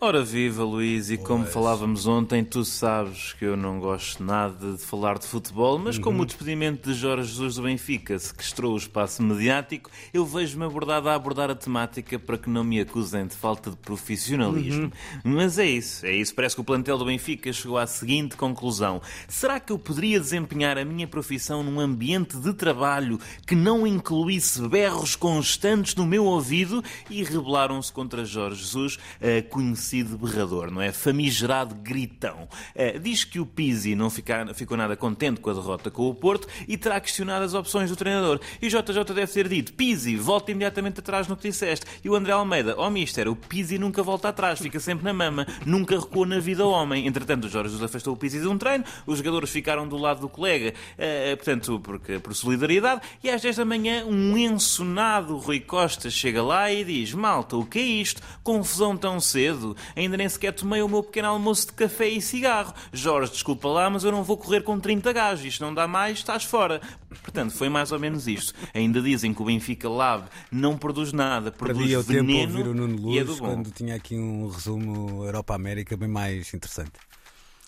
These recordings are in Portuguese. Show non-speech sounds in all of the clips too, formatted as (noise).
Ora viva Luís, e como falávamos ontem, tu sabes que eu não gosto nada de falar de futebol, mas como o despedimento de Jorge Jesus do Benfica sequestrou o espaço mediático, eu vejo-me abordado a abordar a temática para que não me acusem de falta de profissionalismo. Mas é isso, é isso. Parece que o plantel do Benfica chegou à seguinte conclusão: será que eu poderia desempenhar a minha profissão num ambiente de trabalho que não incluísse berros constantes no meu ouvido? E rebelaram-se contra Jorge Jesus, eh, conhecido berrador, não é? Famigerado gritão. Eh, diz que o Pizzi não fica- ficou nada contente com a derrota com o Porto e terá questionado as opções do treinador. E JJ deve ter dito: Pizzi, volta imediatamente atrás no que disseste. E o André Almeida: Ó, oh, mister, o Pizzi nunca volta atrás, fica sempre na mama, nunca recua na vida ao homem. Entretanto, o Jorge Jesus afastou o Pizzi de um treino, os jogadores ficaram do lado do colega, eh, portanto, porque, por solidariedade, e às 10 da manhã, um ensonado Rui Costa chega lá e diz: Malta, o que é isto? Confusão tão cedo? Ainda nem sequer tomei o meu pequeno almoço de café e cigarro. Jorge, desculpa lá, mas eu não vou correr com 30 gajos. Isto não dá mais, estás fora. Portanto, foi mais ou menos isto. Ainda dizem que o Benfica Lab não produz nada, produz Perdi o tempo veneno ouvir o Nuno e é Luz bom. quando tinha aqui um resumo Europa-América bem mais interessante.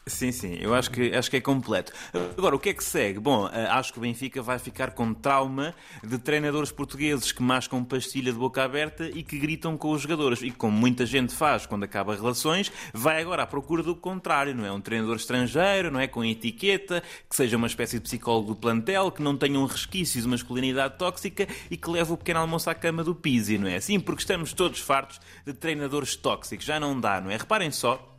Sim, sim, eu acho que, acho que é completo. Agora, o que é que segue? Bom, eh, acho que o Benfica vai ficar com trauma de treinadores portugueses que mascam pastilha de boca aberta e que gritam com os jogadores. E como muita gente faz quando acaba relações, vai agora à procura do contrário, não é? Um treinador estrangeiro, não é? Com etiqueta, que seja uma espécie de psicólogo do plantel, que não tenha um resquício de masculinidade tóxica e que leve o pequeno almoço à cama do Pizzi, não é? Sim, porque estamos todos fartos de treinadores tóxicos. Já não dá, não é? Reparem só.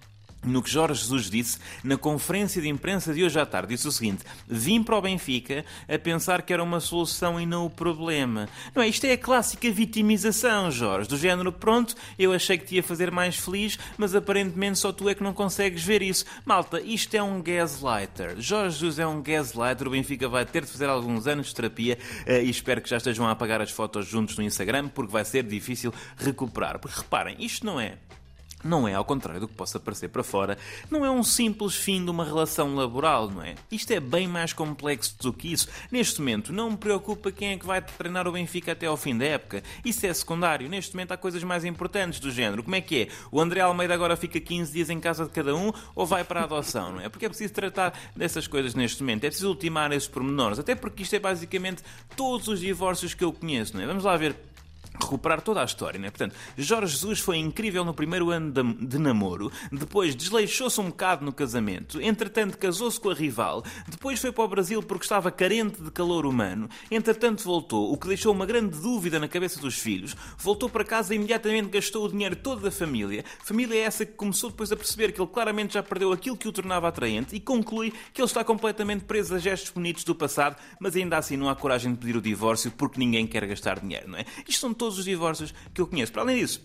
No que Jorge Jesus disse na conferência de imprensa de hoje à tarde, disse o seguinte: Vim para o Benfica a pensar que era uma solução e não o problema. Não é? Isto é a clássica vitimização, Jorge. Do género, pronto, eu achei que te ia fazer mais feliz, mas aparentemente só tu é que não consegues ver isso. Malta, isto é um gaslighter. Jorge Jesus é um gaslighter. O Benfica vai ter de fazer alguns anos de terapia eh, e espero que já estejam a apagar as fotos juntos no Instagram, porque vai ser difícil recuperar. Porque reparem, isto não é. Não é, ao contrário do que possa parecer para fora, não é um simples fim de uma relação laboral, não é? Isto é bem mais complexo do que isso. Neste momento, não me preocupa quem é que vai treinar o Benfica até ao fim da época. Isso é secundário. Neste momento há coisas mais importantes do género. Como é que é? O André Almeida agora fica 15 dias em casa de cada um ou vai para a adoção, não é? Porque é preciso tratar dessas coisas neste momento. É preciso ultimar esses pormenores. Até porque isto é basicamente todos os divórcios que eu conheço, não é? Vamos lá ver recuperar toda a história, né? Portanto, Jorge Jesus foi incrível no primeiro ano de, namoro, depois desleixou-se um bocado no casamento, entretanto casou-se com a rival, depois foi para o Brasil porque estava carente de calor humano, entretanto voltou, o que deixou uma grande dúvida na cabeça dos filhos, voltou para casa e imediatamente gastou o dinheiro todo da família, família é essa que começou depois a perceber que ele claramente já perdeu aquilo que o tornava atraente e conclui que ele está completamente preso a gestos bonitos do passado, mas ainda assim não há coragem de pedir o divórcio porque ninguém quer gastar dinheiro, não é? Isto são todos os divórcios que eu conheço. Para além disso,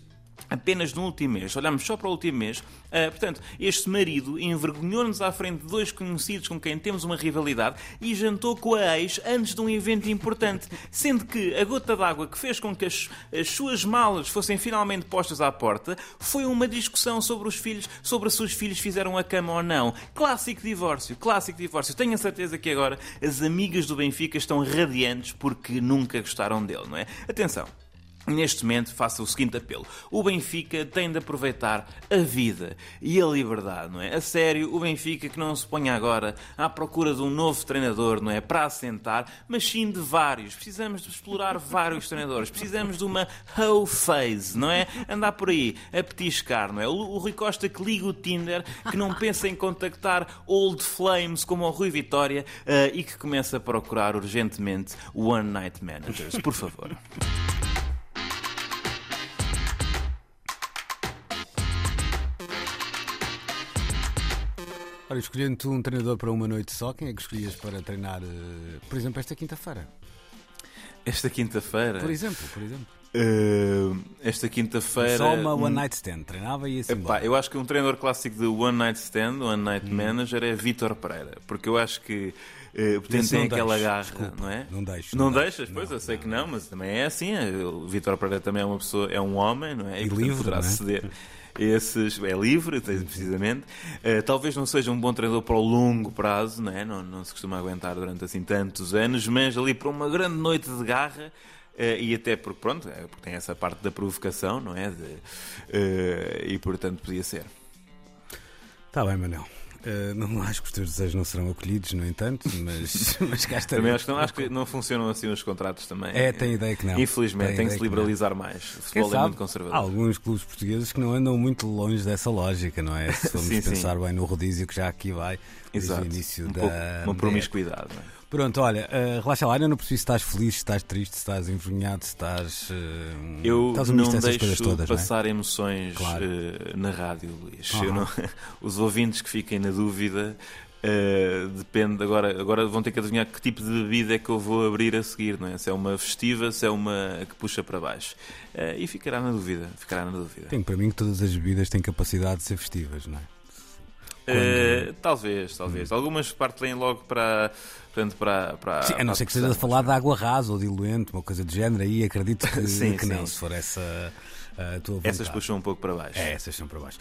apenas no último mês, olhamos só para o último mês, ah, portanto, este marido envergonhou-nos à frente de dois conhecidos com quem temos uma rivalidade e jantou com a ex antes de um evento importante, sendo que a gota d'água que fez com que as, as suas malas fossem finalmente postas à porta foi uma discussão sobre os filhos, sobre se os filhos fizeram a cama ou não. Clássico divórcio, clássico divórcio. Tenho a certeza que agora as amigas do Benfica estão radiantes porque nunca gostaram dele, não é? Atenção. Neste momento, faça o seguinte apelo: o Benfica tem de aproveitar a vida e a liberdade, não é? A sério, o Benfica que não se ponha agora à procura de um novo treinador, não é? Para assentar, mas sim de vários. Precisamos de explorar vários treinadores. Precisamos de uma whole phase, não é? Andar por aí a petiscar, não é? O, o Rui Costa que liga o Tinder, que não pensa em contactar old flames como o Rui Vitória eh, e que começa a procurar urgentemente one night managers. Por favor. Ora, escolhendo tu um treinador para uma noite só, quem é que escolhias para treinar, eh, por exemplo, esta quinta-feira? Esta quinta-feira. Por exemplo, por exemplo. Uh, esta quinta-feira. Só uma hum, one night stand, treinava e assim. epá, eu acho que um treinador clássico de One Night Stand, One Night Manager, é Vítor Pereira. Porque eu acho que uh, tem, Esse tem aquela deixo, garra, desculpa, não é? não deixo, Não, não deixas? Pois, Não, eu sei que não, mas também é assim. O Vítor Pereira também é uma pessoa, é um homem, não é? E portanto, livre, poderá é? ceder. esses é livre, precisamente. Uh, talvez não seja um bom treinador para o longo prazo, não, é? não, não se costuma aguentar durante assim tantos anos, mas ali para uma grande noite de garra. Uh, e até porque, pronto, é, porque tem essa parte da provocação, não é? De, uh, e portanto podia ser. Está bem, Manel. Uh, não (laughs) acho que os teus desejos não serão acolhidos, no entanto, mas, (laughs) mas cá Também acho que, não, acho que não funcionam assim os contratos também. É, tem ideia que não. Infelizmente, tem, tem que se liberalizar mais. O futebol é muito conservador. Há alguns clubes portugueses que não andam muito longe dessa lógica, não é? Se (laughs) formos sim, pensar sim. bem no rodízio que já aqui vai, Exato. desde o início um da. Pouco, uma promiscuidade, não é? Pronto, olha, uh, relaxa lá, ainda não percebi se estás feliz, se estás triste, se estás envergonhado, se estás. Uh, eu estás não deixo todas, passar é? emoções claro. uh, na rádio, Luís. Uhum. Não, (laughs) os ouvintes que fiquem na dúvida. Uh, depende, agora, agora vão ter que adivinhar que tipo de bebida é que eu vou abrir a seguir, não é? Se é uma festiva, se é uma que puxa para baixo. Uh, e ficará na dúvida, ficará na dúvida. Tenho para mim que todas as bebidas têm capacidade de ser festivas, não é? Quando... Uh, talvez, talvez. Hum. Algumas partem logo para. Portanto, para, para, sim, a não ser que esteja a falar de água rasa ou diluente, uma coisa do género, aí acredito que, (laughs) sim, que sim. não, se for essa a tua vontade. Essas puxam um pouco para baixo. É, essas são para baixo.